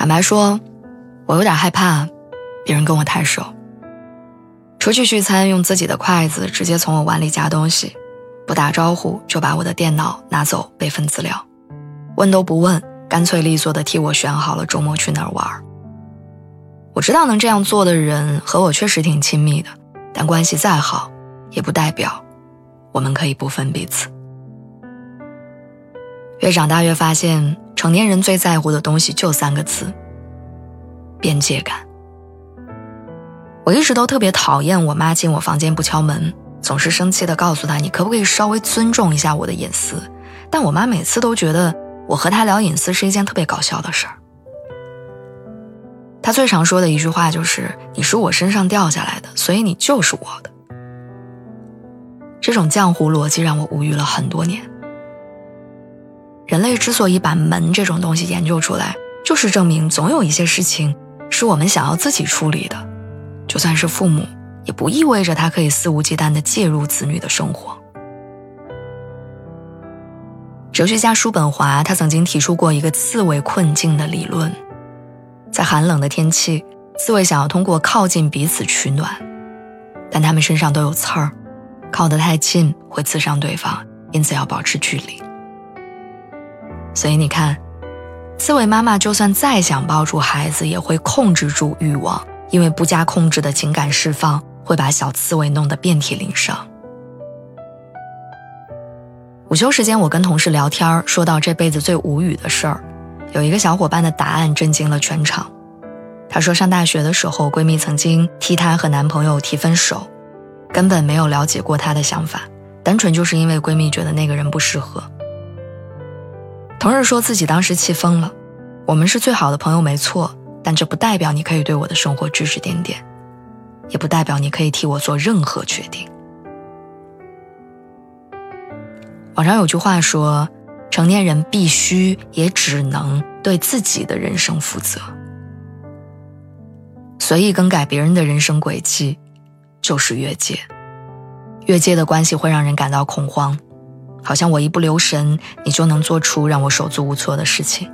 坦白说，我有点害怕别人跟我太熟。出去聚餐，用自己的筷子直接从我碗里夹东西，不打招呼就把我的电脑拿走备份资料，问都不问，干脆利索的替我选好了周末去哪玩。我知道能这样做的人和我确实挺亲密的，但关系再好，也不代表我们可以不分彼此。越长大越发现。成年人最在乎的东西就三个字：边界感。我一直都特别讨厌我妈进我房间不敲门，总是生气的告诉她：“你可不可以稍微尊重一下我的隐私？”但我妈每次都觉得我和她聊隐私是一件特别搞笑的事儿。她最常说的一句话就是：“你是我身上掉下来的，所以你就是我的。”这种浆糊逻辑让我无语了很多年。人类之所以把门这种东西研究出来，就是证明总有一些事情是我们想要自己处理的，就算是父母，也不意味着他可以肆无忌惮地介入子女的生活。哲学家叔本华他曾经提出过一个刺猬困境的理论，在寒冷的天气，刺猬想要通过靠近彼此取暖，但他们身上都有刺儿，靠得太近会刺伤对方，因此要保持距离。所以你看，刺猬妈妈就算再想抱住孩子，也会控制住欲望，因为不加控制的情感释放会把小刺猬弄得遍体鳞伤。午休时间，我跟同事聊天，说到这辈子最无语的事儿，有一个小伙伴的答案震惊了全场。她说，上大学的时候，闺蜜曾经替她和男朋友提分手，根本没有了解过她的想法，单纯就是因为闺蜜觉得那个人不适合。同事说自己当时气疯了。我们是最好的朋友，没错，但这不代表你可以对我的生活指指点点，也不代表你可以替我做任何决定。网上有句话说：“成年人必须也只能对自己的人生负责。”随意更改别人的人生轨迹，就是越界。越界的关系会让人感到恐慌。好像我一不留神，你就能做出让我手足无措的事情。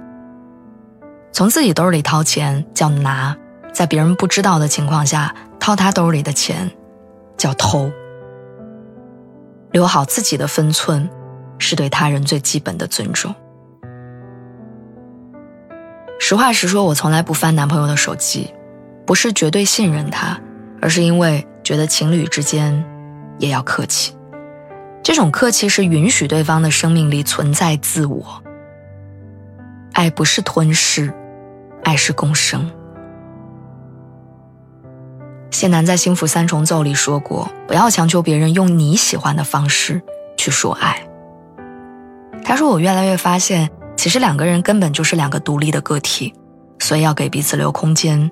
从自己兜里掏钱叫拿，在别人不知道的情况下掏他兜里的钱，叫偷。留好自己的分寸，是对他人最基本的尊重。实话实说，我从来不翻男朋友的手机，不是绝对信任他，而是因为觉得情侣之间也要客气。这种客气是允许对方的生命里存在自我。爱不是吞噬，爱是共生。谢楠在《幸福三重奏》里说过：“不要强求别人用你喜欢的方式去说爱。”他说：“我越来越发现，其实两个人根本就是两个独立的个体，所以要给彼此留空间，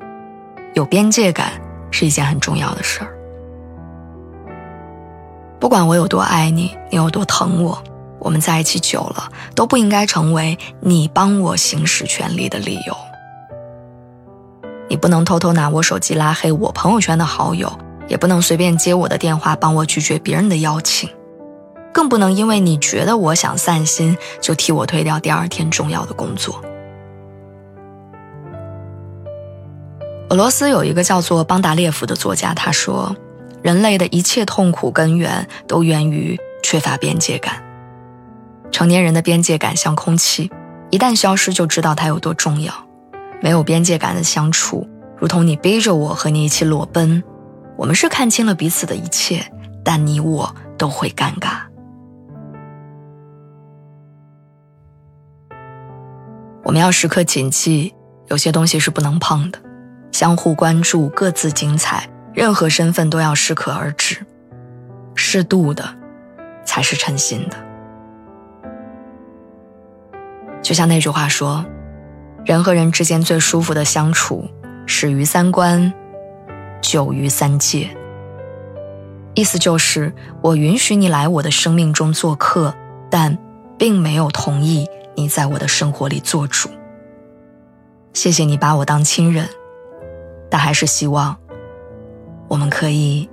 有边界感是一件很重要的事儿。”不管我有多爱你，你有多疼我，我们在一起久了都不应该成为你帮我行使权利的理由。你不能偷偷拿我手机拉黑我朋友圈的好友，也不能随便接我的电话帮我拒绝别人的邀请，更不能因为你觉得我想散心，就替我推掉第二天重要的工作。俄罗斯有一个叫做邦达列夫的作家，他说。人类的一切痛苦根源都源于缺乏边界感。成年人的边界感像空气，一旦消失，就知道它有多重要。没有边界感的相处，如同你背着我和你一起裸奔。我们是看清了彼此的一切，但你我都会尴尬。我们要时刻谨记，有些东西是不能碰的。相互关注，各自精彩。任何身份都要适可而止，适度的才是称心的。就像那句话说：“人和人之间最舒服的相处，始于三观，久于三界。”意思就是，我允许你来我的生命中做客，但并没有同意你在我的生活里做主。谢谢你把我当亲人，但还是希望我们可以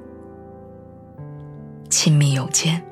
亲密有间。